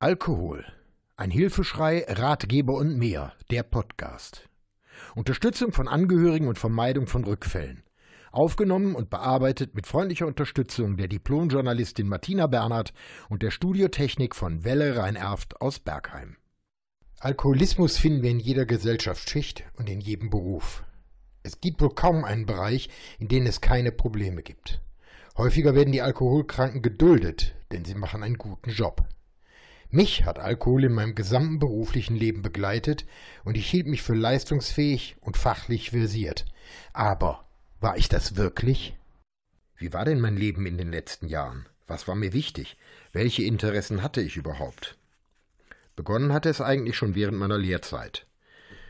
Alkohol. Ein Hilfeschrei, Ratgeber und mehr. Der Podcast. Unterstützung von Angehörigen und Vermeidung von Rückfällen. Aufgenommen und bearbeitet mit freundlicher Unterstützung der Diplomjournalistin Martina Bernhard und der Studiotechnik von Welle Rhein-Erft aus Bergheim. Alkoholismus finden wir in jeder Gesellschaftsschicht und in jedem Beruf. Es gibt wohl kaum einen Bereich, in dem es keine Probleme gibt. Häufiger werden die Alkoholkranken geduldet, denn sie machen einen guten Job. Mich hat Alkohol in meinem gesamten beruflichen Leben begleitet und ich hielt mich für leistungsfähig und fachlich versiert. Aber war ich das wirklich? Wie war denn mein Leben in den letzten Jahren? Was war mir wichtig? Welche Interessen hatte ich überhaupt? Begonnen hatte es eigentlich schon während meiner Lehrzeit.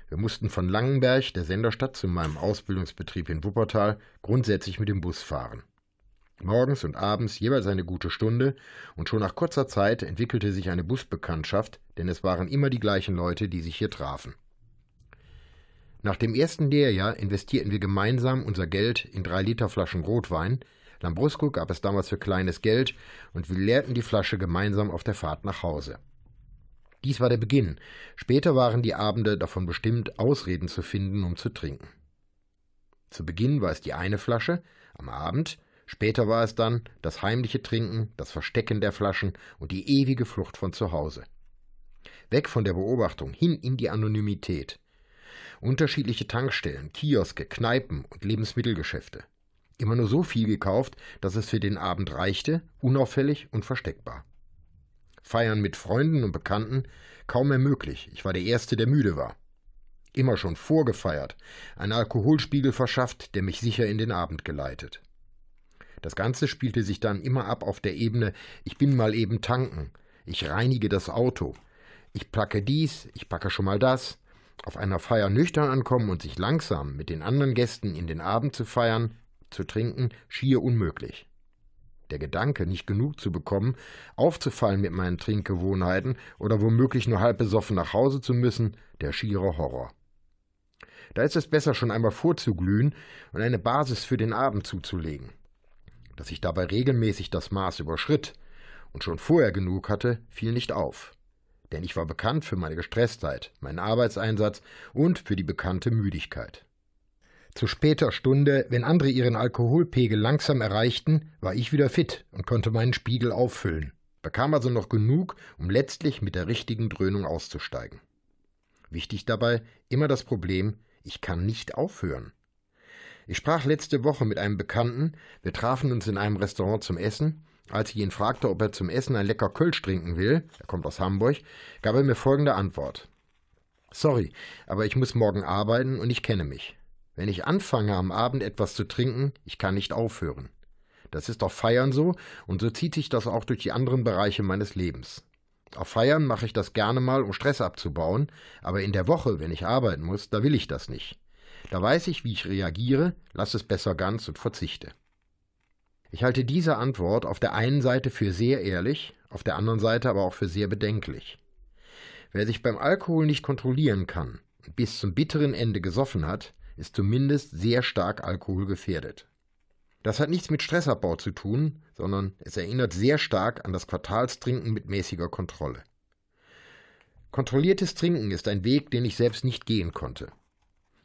Wir mussten von Langenberg, der Senderstadt, zu meinem Ausbildungsbetrieb in Wuppertal grundsätzlich mit dem Bus fahren. Morgens und abends jeweils eine gute Stunde, und schon nach kurzer Zeit entwickelte sich eine Busbekanntschaft, denn es waren immer die gleichen Leute, die sich hier trafen. Nach dem ersten Lehrjahr investierten wir gemeinsam unser Geld in drei Liter Flaschen Rotwein. Lambrusco gab es damals für kleines Geld und wir leerten die Flasche gemeinsam auf der Fahrt nach Hause. Dies war der Beginn. Später waren die Abende davon bestimmt, Ausreden zu finden, um zu trinken. Zu Beginn war es die eine Flasche, am Abend Später war es dann das heimliche Trinken, das Verstecken der Flaschen und die ewige Flucht von zu Hause. Weg von der Beobachtung, hin in die Anonymität. Unterschiedliche Tankstellen, Kioske, Kneipen und Lebensmittelgeschäfte. Immer nur so viel gekauft, dass es für den Abend reichte, unauffällig und versteckbar. Feiern mit Freunden und Bekannten kaum mehr möglich. Ich war der Erste, der müde war. Immer schon vorgefeiert, ein Alkoholspiegel verschafft, der mich sicher in den Abend geleitet. Das Ganze spielte sich dann immer ab auf der Ebene Ich bin mal eben tanken, ich reinige das Auto, ich packe dies, ich packe schon mal das. Auf einer Feier nüchtern ankommen und sich langsam mit den anderen Gästen in den Abend zu feiern, zu trinken, schier unmöglich. Der Gedanke, nicht genug zu bekommen, aufzufallen mit meinen Trinkgewohnheiten oder womöglich nur halb besoffen nach Hause zu müssen, der schiere Horror. Da ist es besser, schon einmal vorzuglühen und eine Basis für den Abend zuzulegen. Dass ich dabei regelmäßig das Maß überschritt und schon vorher genug hatte, fiel nicht auf. Denn ich war bekannt für meine Gestresstheit, meinen Arbeitseinsatz und für die bekannte Müdigkeit. Zu später Stunde, wenn andere ihren Alkoholpegel langsam erreichten, war ich wieder fit und konnte meinen Spiegel auffüllen, bekam also noch genug, um letztlich mit der richtigen Dröhnung auszusteigen. Wichtig dabei immer das Problem, ich kann nicht aufhören. Ich sprach letzte Woche mit einem Bekannten, wir trafen uns in einem Restaurant zum Essen. Als ich ihn fragte, ob er zum Essen ein lecker Kölsch trinken will, er kommt aus Hamburg, gab er mir folgende Antwort. Sorry, aber ich muss morgen arbeiten und ich kenne mich. Wenn ich anfange, am Abend etwas zu trinken, ich kann nicht aufhören. Das ist auf Feiern so, und so zieht sich das auch durch die anderen Bereiche meines Lebens. Auf Feiern mache ich das gerne mal, um Stress abzubauen, aber in der Woche, wenn ich arbeiten muss, da will ich das nicht. Da weiß ich, wie ich reagiere, lass es besser ganz und verzichte. Ich halte diese Antwort auf der einen Seite für sehr ehrlich, auf der anderen Seite aber auch für sehr bedenklich. Wer sich beim Alkohol nicht kontrollieren kann und bis zum bitteren Ende gesoffen hat, ist zumindest sehr stark alkoholgefährdet. Das hat nichts mit Stressabbau zu tun, sondern es erinnert sehr stark an das Quartalstrinken mit mäßiger Kontrolle. Kontrolliertes Trinken ist ein Weg, den ich selbst nicht gehen konnte.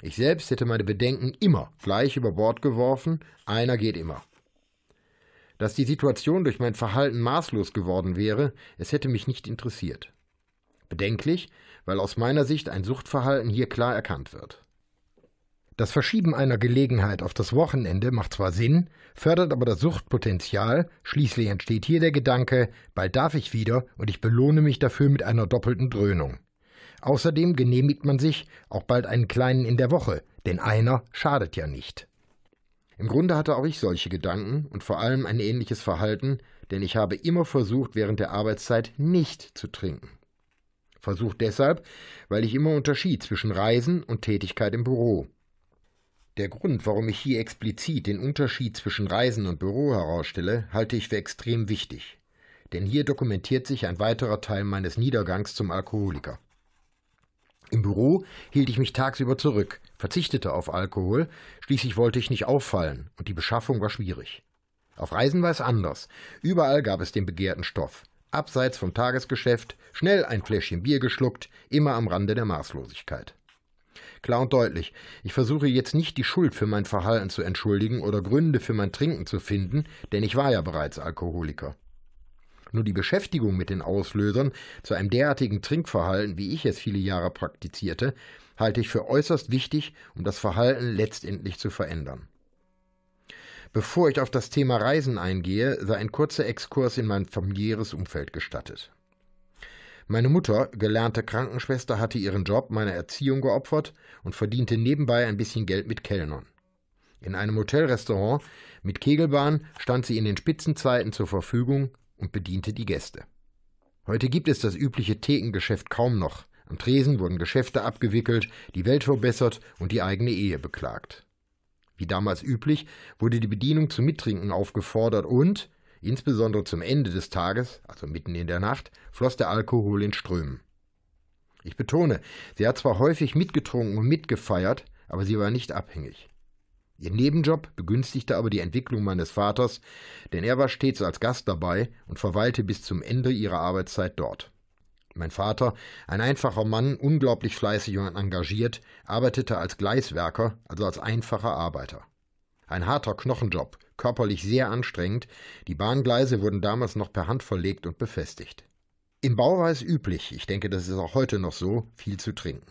Ich selbst hätte meine Bedenken immer gleich über Bord geworfen, einer geht immer. Dass die Situation durch mein Verhalten maßlos geworden wäre, es hätte mich nicht interessiert. Bedenklich, weil aus meiner Sicht ein Suchtverhalten hier klar erkannt wird. Das Verschieben einer Gelegenheit auf das Wochenende macht zwar Sinn, fördert aber das Suchtpotenzial, schließlich entsteht hier der Gedanke, bald darf ich wieder und ich belohne mich dafür mit einer doppelten Dröhnung. Außerdem genehmigt man sich auch bald einen kleinen in der Woche, denn einer schadet ja nicht. Im Grunde hatte auch ich solche Gedanken und vor allem ein ähnliches Verhalten, denn ich habe immer versucht, während der Arbeitszeit nicht zu trinken. Versucht deshalb, weil ich immer unterschied zwischen Reisen und Tätigkeit im Büro. Der Grund, warum ich hier explizit den Unterschied zwischen Reisen und Büro herausstelle, halte ich für extrem wichtig. Denn hier dokumentiert sich ein weiterer Teil meines Niedergangs zum Alkoholiker. Im Büro hielt ich mich tagsüber zurück, verzichtete auf Alkohol, schließlich wollte ich nicht auffallen, und die Beschaffung war schwierig. Auf Reisen war es anders. Überall gab es den begehrten Stoff. abseits vom Tagesgeschäft, schnell ein Fläschchen Bier geschluckt, immer am Rande der Maßlosigkeit. Klar und deutlich, ich versuche jetzt nicht die Schuld für mein Verhalten zu entschuldigen oder Gründe für mein Trinken zu finden, denn ich war ja bereits Alkoholiker. Nur die Beschäftigung mit den Auslösern zu einem derartigen Trinkverhalten, wie ich es viele Jahre praktizierte, halte ich für äußerst wichtig, um das Verhalten letztendlich zu verändern. Bevor ich auf das Thema Reisen eingehe, sei ein kurzer Exkurs in mein familiäres Umfeld gestattet. Meine Mutter, gelernte Krankenschwester, hatte ihren Job meiner Erziehung geopfert und verdiente nebenbei ein bisschen Geld mit Kellnern. In einem Hotelrestaurant mit Kegelbahn stand sie in den Spitzenzeiten zur Verfügung und bediente die Gäste. Heute gibt es das übliche Thekengeschäft kaum noch. Am Tresen wurden Geschäfte abgewickelt, die Welt verbessert und die eigene Ehe beklagt. Wie damals üblich, wurde die Bedienung zum Mittrinken aufgefordert und, insbesondere zum Ende des Tages, also mitten in der Nacht, floss der Alkohol in Strömen. Ich betone, sie hat zwar häufig mitgetrunken und mitgefeiert, aber sie war nicht abhängig. Ihr Nebenjob begünstigte aber die Entwicklung meines Vaters, denn er war stets als Gast dabei und verweilte bis zum Ende ihrer Arbeitszeit dort. Mein Vater, ein einfacher Mann, unglaublich fleißig und engagiert, arbeitete als Gleiswerker, also als einfacher Arbeiter. Ein harter Knochenjob, körperlich sehr anstrengend, die Bahngleise wurden damals noch per Hand verlegt und befestigt. Im Bau war es üblich, ich denke, das ist auch heute noch so, viel zu trinken.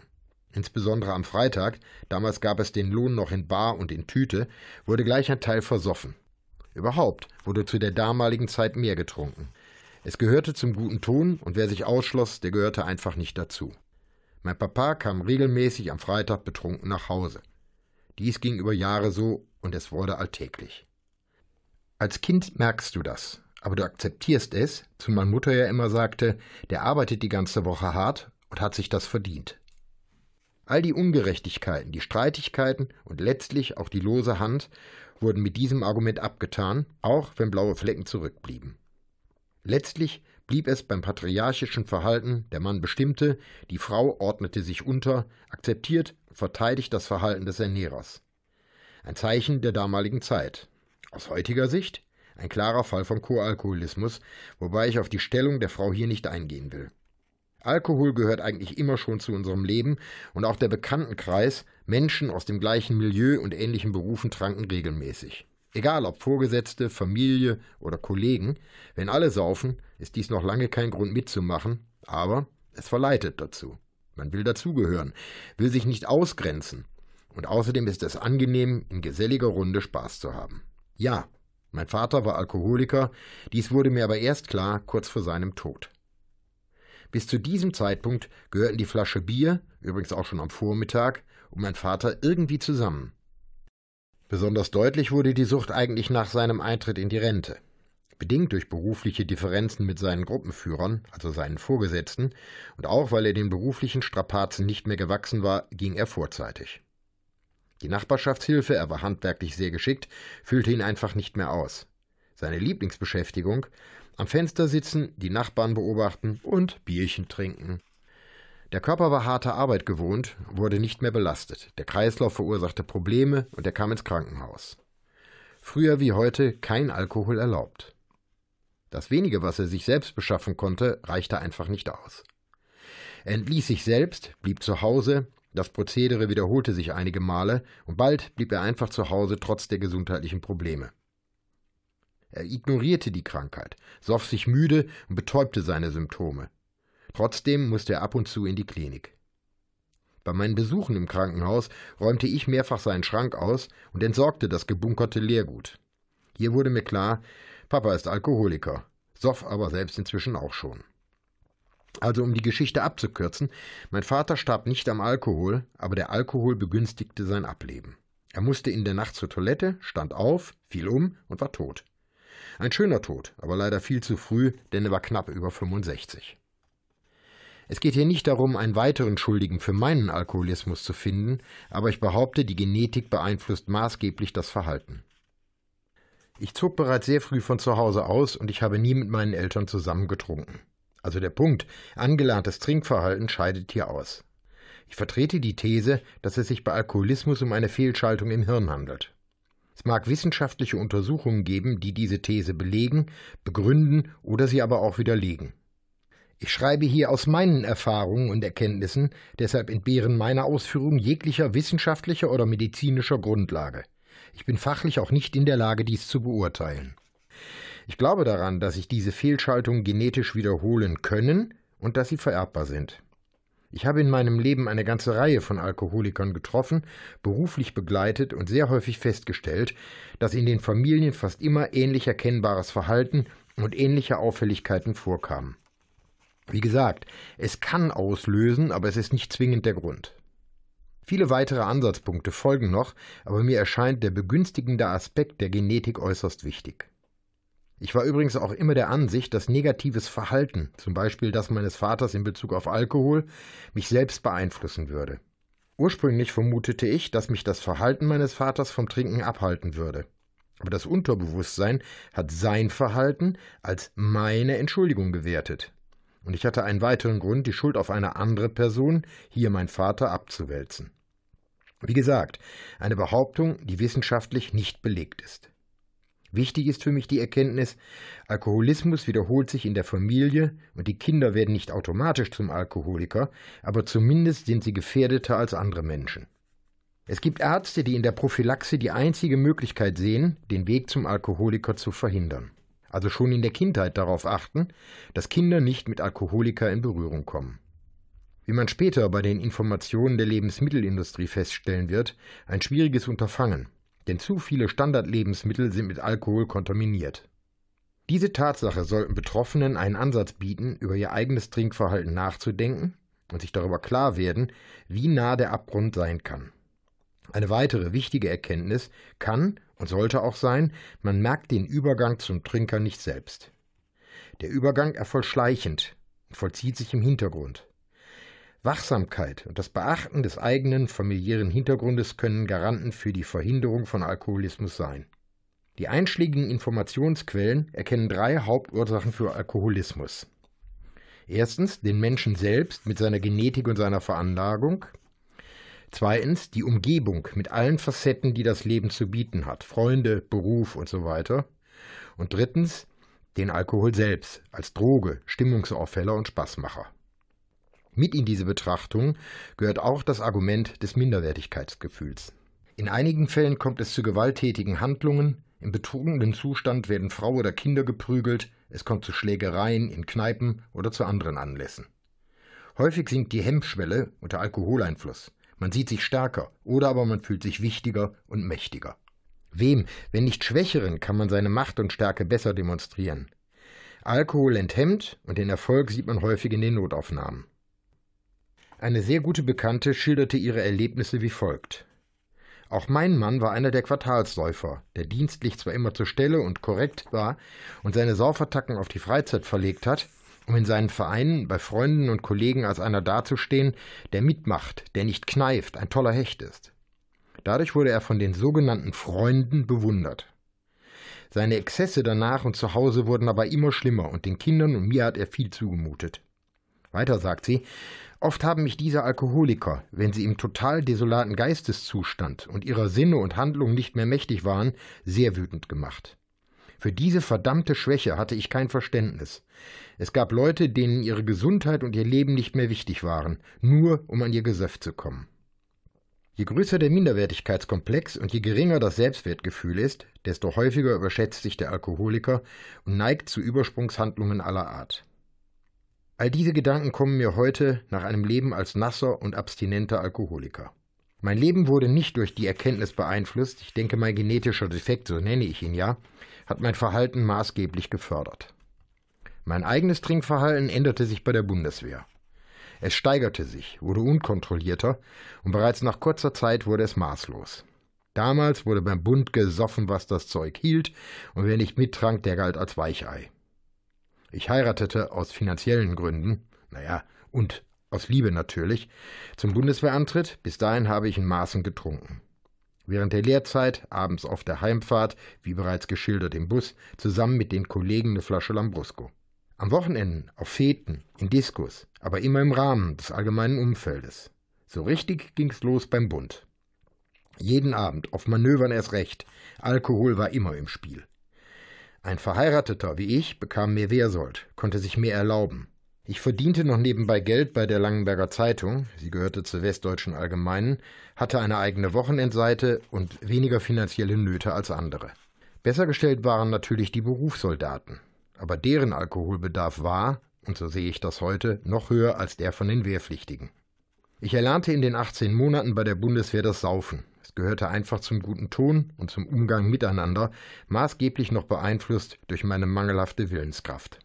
Insbesondere am Freitag, damals gab es den Lohn noch in Bar und in Tüte, wurde gleich ein Teil versoffen. Überhaupt wurde zu der damaligen Zeit mehr getrunken. Es gehörte zum guten Ton, und wer sich ausschloss, der gehörte einfach nicht dazu. Mein Papa kam regelmäßig am Freitag betrunken nach Hause. Dies ging über Jahre so, und es wurde alltäglich. Als Kind merkst du das, aber du akzeptierst es, zumal Mutter ja immer sagte, der arbeitet die ganze Woche hart und hat sich das verdient. All die Ungerechtigkeiten, die Streitigkeiten und letztlich auch die lose Hand wurden mit diesem Argument abgetan, auch wenn blaue Flecken zurückblieben. Letztlich blieb es beim patriarchischen Verhalten, der Mann bestimmte, die Frau ordnete sich unter, akzeptiert und verteidigt das Verhalten des Ernährers. Ein Zeichen der damaligen Zeit. Aus heutiger Sicht ein klarer Fall von Koalkoholismus, wobei ich auf die Stellung der Frau hier nicht eingehen will. Alkohol gehört eigentlich immer schon zu unserem Leben und auch der Bekanntenkreis, Menschen aus dem gleichen Milieu und ähnlichen Berufen tranken regelmäßig. Egal ob Vorgesetzte, Familie oder Kollegen, wenn alle saufen, ist dies noch lange kein Grund mitzumachen, aber es verleitet dazu. Man will dazugehören, will sich nicht ausgrenzen. Und außerdem ist es angenehm, in geselliger Runde Spaß zu haben. Ja, mein Vater war Alkoholiker, dies wurde mir aber erst klar kurz vor seinem Tod. Bis zu diesem Zeitpunkt gehörten die Flasche Bier, übrigens auch schon am Vormittag, und mein Vater irgendwie zusammen. Besonders deutlich wurde die Sucht eigentlich nach seinem Eintritt in die Rente. Bedingt durch berufliche Differenzen mit seinen Gruppenführern, also seinen Vorgesetzten, und auch weil er den beruflichen Strapazen nicht mehr gewachsen war, ging er vorzeitig. Die Nachbarschaftshilfe, er war handwerklich sehr geschickt, füllte ihn einfach nicht mehr aus. Seine Lieblingsbeschäftigung am Fenster sitzen, die Nachbarn beobachten und Bierchen trinken. Der Körper war harte Arbeit gewohnt, wurde nicht mehr belastet. Der Kreislauf verursachte Probleme und er kam ins Krankenhaus. Früher wie heute kein Alkohol erlaubt. Das wenige, was er sich selbst beschaffen konnte, reichte einfach nicht aus. Er entließ sich selbst, blieb zu Hause, das Prozedere wiederholte sich einige Male und bald blieb er einfach zu Hause trotz der gesundheitlichen Probleme. Er ignorierte die Krankheit, soff sich müde und betäubte seine Symptome. Trotzdem musste er ab und zu in die Klinik. Bei meinen Besuchen im Krankenhaus räumte ich mehrfach seinen Schrank aus und entsorgte das gebunkerte Leergut. Hier wurde mir klar, Papa ist Alkoholiker, soff aber selbst inzwischen auch schon. Also um die Geschichte abzukürzen, mein Vater starb nicht am Alkohol, aber der Alkohol begünstigte sein Ableben. Er musste in der Nacht zur Toilette, stand auf, fiel um und war tot. Ein schöner Tod, aber leider viel zu früh, denn er war knapp über 65. Es geht hier nicht darum, einen weiteren Schuldigen für meinen Alkoholismus zu finden, aber ich behaupte, die Genetik beeinflusst maßgeblich das Verhalten. Ich zog bereits sehr früh von zu Hause aus und ich habe nie mit meinen Eltern zusammen getrunken. Also der Punkt, angelerntes Trinkverhalten scheidet hier aus. Ich vertrete die These, dass es sich bei Alkoholismus um eine Fehlschaltung im Hirn handelt. Es mag wissenschaftliche Untersuchungen geben, die diese These belegen, begründen oder sie aber auch widerlegen. Ich schreibe hier aus meinen Erfahrungen und Erkenntnissen, deshalb entbehren meine Ausführungen jeglicher wissenschaftlicher oder medizinischer Grundlage. Ich bin fachlich auch nicht in der Lage, dies zu beurteilen. Ich glaube daran, dass sich diese Fehlschaltungen genetisch wiederholen können und dass sie vererbbar sind. Ich habe in meinem Leben eine ganze Reihe von Alkoholikern getroffen, beruflich begleitet und sehr häufig festgestellt, dass in den Familien fast immer ähnlich erkennbares Verhalten und ähnliche Auffälligkeiten vorkamen. Wie gesagt, es kann auslösen, aber es ist nicht zwingend der Grund. Viele weitere Ansatzpunkte folgen noch, aber mir erscheint der begünstigende Aspekt der Genetik äußerst wichtig. Ich war übrigens auch immer der Ansicht, dass negatives Verhalten, zum Beispiel das meines Vaters in Bezug auf Alkohol, mich selbst beeinflussen würde. Ursprünglich vermutete ich, dass mich das Verhalten meines Vaters vom Trinken abhalten würde. Aber das Unterbewusstsein hat sein Verhalten als meine Entschuldigung gewertet. Und ich hatte einen weiteren Grund, die Schuld auf eine andere Person, hier mein Vater, abzuwälzen. Wie gesagt, eine Behauptung, die wissenschaftlich nicht belegt ist. Wichtig ist für mich die Erkenntnis, Alkoholismus wiederholt sich in der Familie und die Kinder werden nicht automatisch zum Alkoholiker, aber zumindest sind sie gefährdeter als andere Menschen. Es gibt Ärzte, die in der Prophylaxe die einzige Möglichkeit sehen, den Weg zum Alkoholiker zu verhindern. Also schon in der Kindheit darauf achten, dass Kinder nicht mit Alkoholiker in Berührung kommen. Wie man später bei den Informationen der Lebensmittelindustrie feststellen wird, ein schwieriges Unterfangen, denn zu viele Standardlebensmittel sind mit Alkohol kontaminiert. Diese Tatsache sollten Betroffenen einen Ansatz bieten, über ihr eigenes Trinkverhalten nachzudenken und sich darüber klar werden, wie nah der Abgrund sein kann. Eine weitere wichtige Erkenntnis kann und sollte auch sein, man merkt den Übergang zum Trinker nicht selbst. Der Übergang erfolgt schleichend und vollzieht sich im Hintergrund. Wachsamkeit und das Beachten des eigenen familiären Hintergrundes können Garanten für die Verhinderung von Alkoholismus sein. Die einschlägigen Informationsquellen erkennen drei Hauptursachen für Alkoholismus. Erstens den Menschen selbst mit seiner Genetik und seiner Veranlagung. Zweitens die Umgebung mit allen Facetten, die das Leben zu bieten hat, Freunde, Beruf und so weiter. Und drittens den Alkohol selbst als Droge, Stimmungsaufheller und Spaßmacher. Mit in diese Betrachtung gehört auch das Argument des Minderwertigkeitsgefühls. In einigen Fällen kommt es zu gewalttätigen Handlungen, im betrunkenen Zustand werden Frau oder Kinder geprügelt, es kommt zu Schlägereien in Kneipen oder zu anderen Anlässen. Häufig sinkt die Hemmschwelle unter Alkoholeinfluss. Man sieht sich stärker oder aber man fühlt sich wichtiger und mächtiger. Wem, wenn nicht Schwächeren, kann man seine Macht und Stärke besser demonstrieren? Alkohol enthemmt und den Erfolg sieht man häufig in den Notaufnahmen. Eine sehr gute Bekannte schilderte ihre Erlebnisse wie folgt. Auch mein Mann war einer der Quartalssäufer, der dienstlich zwar immer zur Stelle und korrekt war und seine Saufertacken auf die Freizeit verlegt hat, um in seinen Vereinen bei Freunden und Kollegen als einer dazustehen, der mitmacht, der nicht kneift, ein toller Hecht ist. Dadurch wurde er von den sogenannten Freunden bewundert. Seine Exzesse danach und zu Hause wurden aber immer schlimmer und den Kindern und mir hat er viel zugemutet. Weiter sagt sie, Oft haben mich diese Alkoholiker, wenn sie im total desolaten Geisteszustand und ihrer Sinne und Handlungen nicht mehr mächtig waren, sehr wütend gemacht. Für diese verdammte Schwäche hatte ich kein Verständnis. Es gab Leute, denen ihre Gesundheit und ihr Leben nicht mehr wichtig waren, nur um an ihr Gesöff zu kommen. Je größer der Minderwertigkeitskomplex und je geringer das Selbstwertgefühl ist, desto häufiger überschätzt sich der Alkoholiker und neigt zu Übersprungshandlungen aller Art. All diese Gedanken kommen mir heute nach einem Leben als nasser und abstinenter Alkoholiker. Mein Leben wurde nicht durch die Erkenntnis beeinflusst, ich denke mein genetischer Defekt, so nenne ich ihn ja, hat mein Verhalten maßgeblich gefördert. Mein eigenes Trinkverhalten änderte sich bei der Bundeswehr. Es steigerte sich, wurde unkontrollierter und bereits nach kurzer Zeit wurde es maßlos. Damals wurde beim Bund gesoffen, was das Zeug hielt, und wer nicht mittrank, der galt als Weichei. Ich heiratete aus finanziellen Gründen, naja, und aus Liebe natürlich, zum Bundeswehrantritt. Bis dahin habe ich in Maßen getrunken. Während der Lehrzeit, abends auf der Heimfahrt, wie bereits geschildert im Bus, zusammen mit den Kollegen eine Flasche Lambrusco. Am Wochenenden, auf Feten, in Diskos, aber immer im Rahmen des allgemeinen Umfeldes. So richtig ging's los beim Bund. Jeden Abend, auf Manövern erst recht. Alkohol war immer im Spiel. Ein Verheirateter wie ich bekam mehr Wehrsold, konnte sich mehr erlauben. Ich verdiente noch nebenbei Geld bei der Langenberger Zeitung, sie gehörte zur Westdeutschen Allgemeinen, hatte eine eigene Wochenendseite und weniger finanzielle Nöte als andere. Besser gestellt waren natürlich die Berufssoldaten, aber deren Alkoholbedarf war, und so sehe ich das heute, noch höher als der von den Wehrpflichtigen. Ich erlernte in den 18 Monaten bei der Bundeswehr das Saufen. Es gehörte einfach zum guten Ton und zum Umgang miteinander, maßgeblich noch beeinflusst durch meine mangelhafte Willenskraft.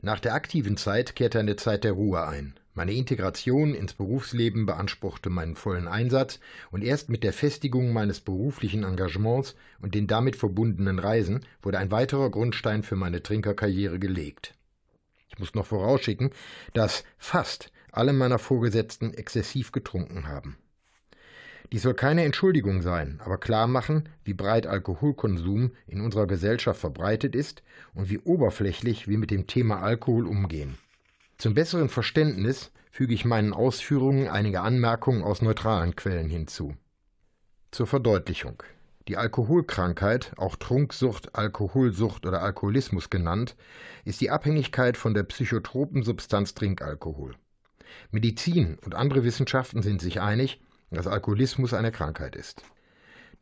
Nach der aktiven Zeit kehrte eine Zeit der Ruhe ein. Meine Integration ins Berufsleben beanspruchte meinen vollen Einsatz und erst mit der Festigung meines beruflichen Engagements und den damit verbundenen Reisen wurde ein weiterer Grundstein für meine Trinkerkarriere gelegt. Ich muss noch vorausschicken, dass fast alle meiner Vorgesetzten exzessiv getrunken haben. Dies soll keine Entschuldigung sein, aber klar machen, wie breit Alkoholkonsum in unserer Gesellschaft verbreitet ist und wie oberflächlich wir mit dem Thema Alkohol umgehen. Zum besseren Verständnis füge ich meinen Ausführungen einige Anmerkungen aus neutralen Quellen hinzu. Zur Verdeutlichung. Die Alkoholkrankheit, auch Trunksucht, Alkoholsucht oder Alkoholismus genannt, ist die Abhängigkeit von der psychotropen Substanz Trinkalkohol. Medizin und andere Wissenschaften sind sich einig, dass Alkoholismus eine Krankheit ist.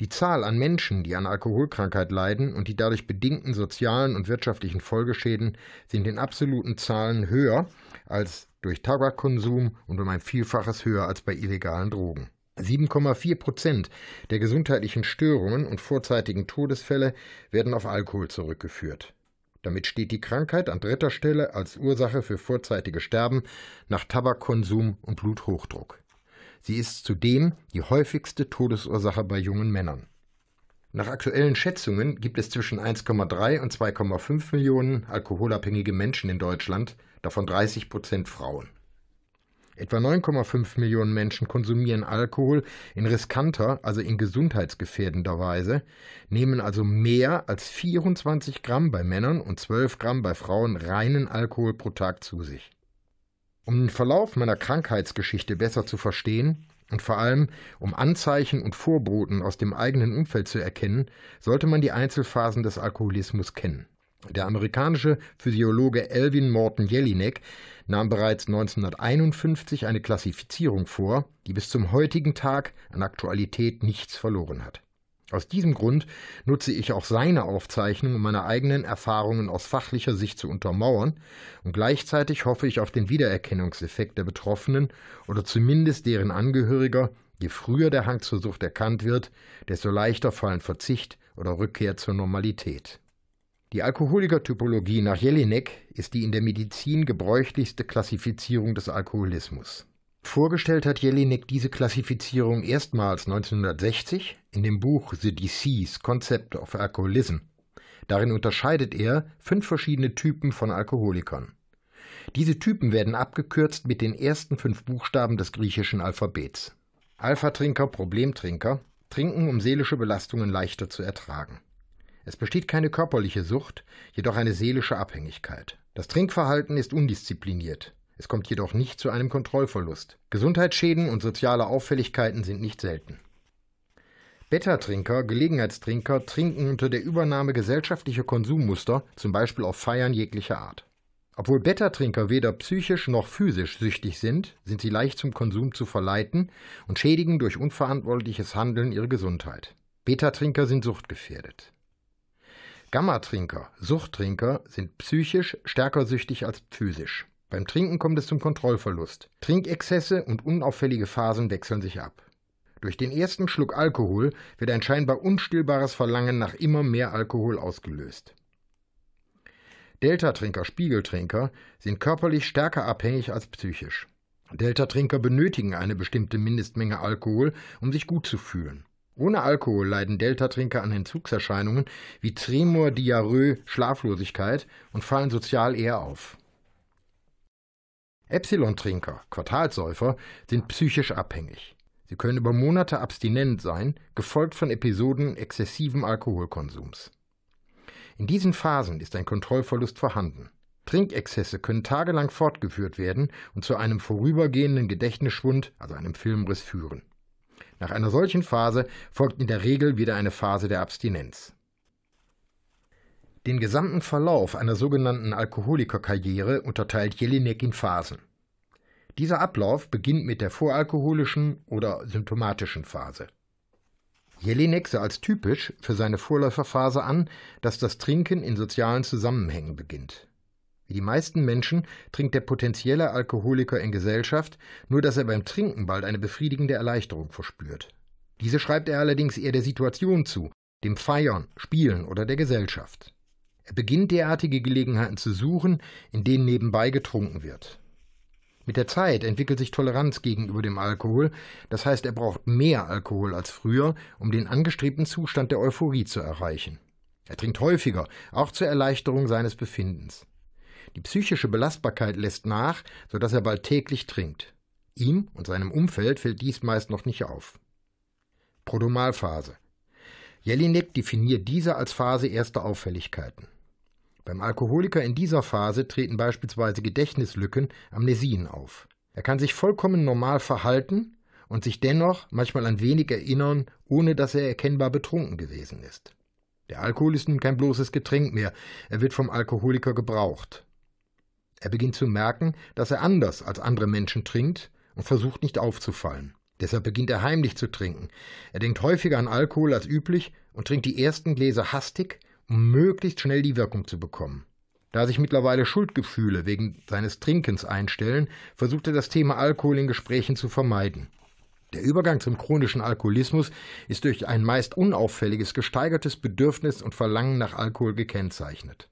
Die Zahl an Menschen, die an Alkoholkrankheit leiden und die dadurch bedingten sozialen und wirtschaftlichen Folgeschäden sind in absoluten Zahlen höher als durch Tabakkonsum und um ein Vielfaches höher als bei illegalen Drogen. 7,4 Prozent der gesundheitlichen Störungen und vorzeitigen Todesfälle werden auf Alkohol zurückgeführt. Damit steht die Krankheit an dritter Stelle als Ursache für vorzeitige Sterben nach Tabakkonsum und Bluthochdruck. Sie ist zudem die häufigste Todesursache bei jungen Männern. Nach aktuellen Schätzungen gibt es zwischen 1,3 und 2,5 Millionen alkoholabhängige Menschen in Deutschland, davon 30 Prozent Frauen. Etwa 9,5 Millionen Menschen konsumieren Alkohol in riskanter, also in gesundheitsgefährdender Weise, nehmen also mehr als 24 Gramm bei Männern und 12 Gramm bei Frauen reinen Alkohol pro Tag zu sich. Um den Verlauf meiner Krankheitsgeschichte besser zu verstehen und vor allem um Anzeichen und Vorboten aus dem eigenen Umfeld zu erkennen, sollte man die Einzelphasen des Alkoholismus kennen. Der amerikanische Physiologe Elvin Morton Jelinek nahm bereits 1951 eine Klassifizierung vor, die bis zum heutigen Tag an Aktualität nichts verloren hat. Aus diesem Grund nutze ich auch seine Aufzeichnung, um meine eigenen Erfahrungen aus fachlicher Sicht zu untermauern, und gleichzeitig hoffe ich auf den Wiedererkennungseffekt der Betroffenen oder zumindest deren Angehöriger, je früher der Hang zur Sucht erkannt wird, desto leichter fallen Verzicht oder Rückkehr zur Normalität. Die Alkoholikertypologie nach Jelinek ist die in der Medizin gebräuchlichste Klassifizierung des Alkoholismus. Vorgestellt hat Jelinek diese Klassifizierung erstmals 1960 in dem Buch The Disease Concept of Alcoholism. Darin unterscheidet er fünf verschiedene Typen von Alkoholikern. Diese Typen werden abgekürzt mit den ersten fünf Buchstaben des griechischen Alphabets. Alpha-Trinker, Problemtrinker, trinken, um seelische Belastungen leichter zu ertragen. Es besteht keine körperliche Sucht, jedoch eine seelische Abhängigkeit. Das Trinkverhalten ist undiszipliniert. Es kommt jedoch nicht zu einem Kontrollverlust. Gesundheitsschäden und soziale Auffälligkeiten sind nicht selten. Beta-Trinker, Gelegenheitstrinker trinken unter der Übernahme gesellschaftlicher Konsummuster, zum Beispiel auf Feiern jeglicher Art. Obwohl Beta-Trinker weder psychisch noch physisch süchtig sind, sind sie leicht zum Konsum zu verleiten und schädigen durch unverantwortliches Handeln ihre Gesundheit. Beta-Trinker sind suchtgefährdet. Gamma-Trinker, Suchttrinker sind psychisch stärker süchtig als physisch. Beim Trinken kommt es zum Kontrollverlust. Trinkexzesse und unauffällige Phasen wechseln sich ab. Durch den ersten Schluck Alkohol wird ein scheinbar unstillbares Verlangen nach immer mehr Alkohol ausgelöst. Delta-Trinker, Spiegeltrinker sind körperlich stärker abhängig als psychisch. Delta-Trinker benötigen eine bestimmte Mindestmenge Alkohol, um sich gut zu fühlen. Ohne Alkohol leiden Delta-Trinker an Entzugserscheinungen wie Tremor, Diarrhoe, Schlaflosigkeit und fallen sozial eher auf. Epsilon-Trinker, Quartalsäufer, sind psychisch abhängig. Sie können über Monate abstinent sein, gefolgt von Episoden exzessiven Alkoholkonsums. In diesen Phasen ist ein Kontrollverlust vorhanden. Trinkexzesse können tagelang fortgeführt werden und zu einem vorübergehenden Gedächtnisschwund, also einem Filmriss, führen. Nach einer solchen Phase folgt in der Regel wieder eine Phase der Abstinenz. Den gesamten Verlauf einer sogenannten Alkoholikerkarriere unterteilt Jelinek in Phasen. Dieser Ablauf beginnt mit der voralkoholischen oder symptomatischen Phase. Jelinek sah als typisch für seine Vorläuferphase an, dass das Trinken in sozialen Zusammenhängen beginnt. Wie die meisten Menschen trinkt der potenzielle Alkoholiker in Gesellschaft, nur dass er beim Trinken bald eine befriedigende Erleichterung verspürt. Diese schreibt er allerdings eher der Situation zu, dem Feiern, Spielen oder der Gesellschaft. Er beginnt derartige Gelegenheiten zu suchen, in denen nebenbei getrunken wird. Mit der Zeit entwickelt sich Toleranz gegenüber dem Alkohol, das heißt, er braucht mehr Alkohol als früher, um den angestrebten Zustand der Euphorie zu erreichen. Er trinkt häufiger, auch zur Erleichterung seines Befindens. Die psychische Belastbarkeit lässt nach, so dass er bald täglich trinkt. Ihm und seinem Umfeld fällt dies meist noch nicht auf. Prodomalphase. Jelinek definiert diese als Phase erster Auffälligkeiten. Beim Alkoholiker in dieser Phase treten beispielsweise Gedächtnislücken, Amnesien auf. Er kann sich vollkommen normal verhalten und sich dennoch manchmal an wenig erinnern, ohne dass er erkennbar betrunken gewesen ist. Der Alkohol ist nun kein bloßes Getränk mehr, er wird vom Alkoholiker gebraucht. Er beginnt zu merken, dass er anders als andere Menschen trinkt und versucht nicht aufzufallen. Deshalb beginnt er heimlich zu trinken. Er denkt häufiger an Alkohol als üblich und trinkt die ersten Gläser hastig, um möglichst schnell die Wirkung zu bekommen. Da sich mittlerweile Schuldgefühle wegen seines Trinkens einstellen, versucht er das Thema Alkohol in Gesprächen zu vermeiden. Der Übergang zum chronischen Alkoholismus ist durch ein meist unauffälliges, gesteigertes Bedürfnis und Verlangen nach Alkohol gekennzeichnet.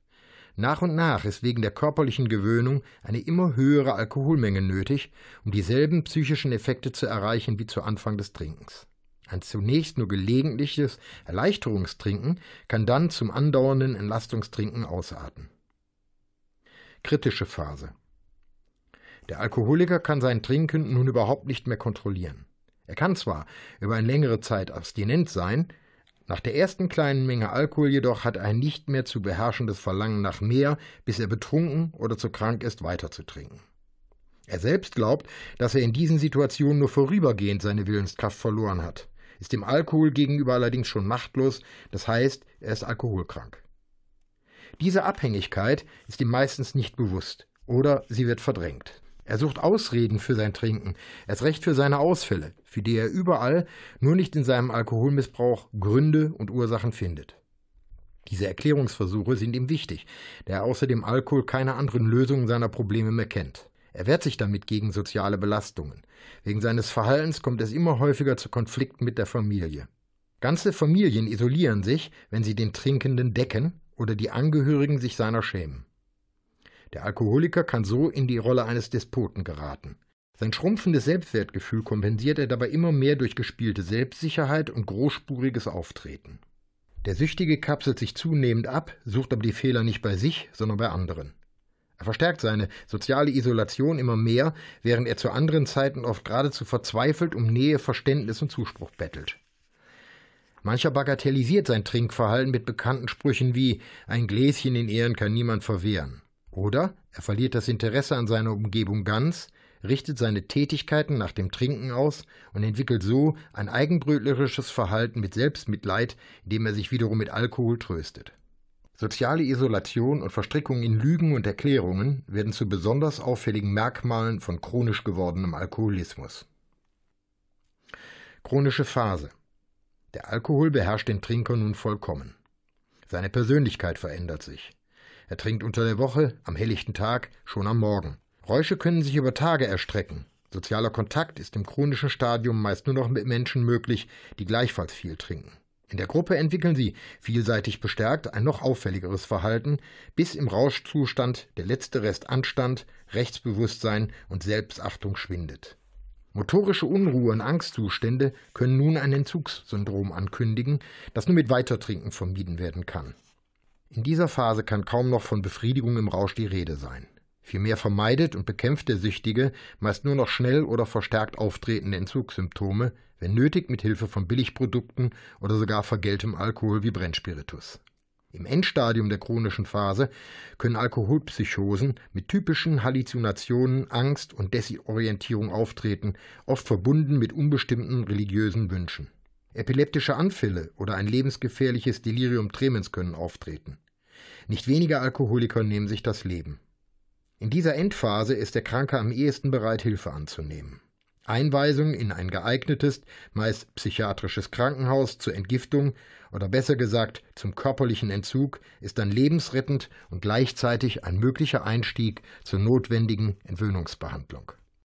Nach und nach ist wegen der körperlichen Gewöhnung eine immer höhere Alkoholmenge nötig, um dieselben psychischen Effekte zu erreichen wie zu Anfang des Trinkens. Ein zunächst nur gelegentliches Erleichterungstrinken kann dann zum andauernden Entlastungstrinken ausarten. Kritische Phase Der Alkoholiker kann sein Trinken nun überhaupt nicht mehr kontrollieren. Er kann zwar über eine längere Zeit abstinent sein, nach der ersten kleinen Menge Alkohol jedoch hat er ein nicht mehr zu beherrschendes Verlangen nach mehr, bis er betrunken oder zu krank ist, weiter zu trinken. Er selbst glaubt, dass er in diesen Situationen nur vorübergehend seine Willenskraft verloren hat, ist dem Alkohol gegenüber allerdings schon machtlos, das heißt, er ist alkoholkrank. Diese Abhängigkeit ist ihm meistens nicht bewusst oder sie wird verdrängt. Er sucht Ausreden für sein Trinken, erst recht für seine Ausfälle, für die er überall, nur nicht in seinem Alkoholmissbrauch, Gründe und Ursachen findet. Diese Erklärungsversuche sind ihm wichtig, da er außer dem Alkohol keine anderen Lösungen seiner Probleme mehr kennt. Er wehrt sich damit gegen soziale Belastungen. Wegen seines Verhaltens kommt es immer häufiger zu Konflikten mit der Familie. Ganze Familien isolieren sich, wenn sie den Trinkenden decken oder die Angehörigen sich seiner schämen. Der Alkoholiker kann so in die Rolle eines Despoten geraten. Sein schrumpfendes Selbstwertgefühl kompensiert er dabei immer mehr durch gespielte Selbstsicherheit und großspuriges Auftreten. Der Süchtige kapselt sich zunehmend ab, sucht aber die Fehler nicht bei sich, sondern bei anderen. Er verstärkt seine soziale Isolation immer mehr, während er zu anderen Zeiten oft geradezu verzweifelt um Nähe, Verständnis und Zuspruch bettelt. Mancher bagatellisiert sein Trinkverhalten mit bekannten Sprüchen wie ein Gläschen in Ehren kann niemand verwehren. Oder er verliert das Interesse an seiner Umgebung ganz, richtet seine Tätigkeiten nach dem Trinken aus und entwickelt so ein eigenbrötlerisches Verhalten mit Selbstmitleid, indem er sich wiederum mit Alkohol tröstet. Soziale Isolation und Verstrickung in Lügen und Erklärungen werden zu besonders auffälligen Merkmalen von chronisch gewordenem Alkoholismus. Chronische Phase Der Alkohol beherrscht den Trinker nun vollkommen. Seine Persönlichkeit verändert sich. Er trinkt unter der Woche, am helllichten Tag, schon am Morgen. Räusche können sich über Tage erstrecken. Sozialer Kontakt ist im chronischen Stadium meist nur noch mit Menschen möglich, die gleichfalls viel trinken. In der Gruppe entwickeln sie, vielseitig bestärkt, ein noch auffälligeres Verhalten, bis im Rauschzustand der letzte Rest Anstand, Rechtsbewusstsein und Selbstachtung schwindet. Motorische Unruhe und Angstzustände können nun ein Entzugssyndrom ankündigen, das nur mit Weitertrinken vermieden werden kann. In dieser Phase kann kaum noch von Befriedigung im Rausch die Rede sein. Vielmehr vermeidet und bekämpft der Süchtige meist nur noch schnell oder verstärkt auftretende Entzugssymptome, wenn nötig mit Hilfe von Billigprodukten oder sogar vergeltem Alkohol wie Brennspiritus. Im Endstadium der chronischen Phase können Alkoholpsychosen mit typischen Halluzinationen, Angst und Desorientierung auftreten, oft verbunden mit unbestimmten religiösen Wünschen. Epileptische Anfälle oder ein lebensgefährliches Delirium tremens können auftreten. Nicht wenige Alkoholiker nehmen sich das Leben. In dieser Endphase ist der Kranke am ehesten bereit, Hilfe anzunehmen. Einweisung in ein geeignetes, meist psychiatrisches Krankenhaus zur Entgiftung oder besser gesagt zum körperlichen Entzug ist dann lebensrettend und gleichzeitig ein möglicher Einstieg zur notwendigen Entwöhnungsbehandlung.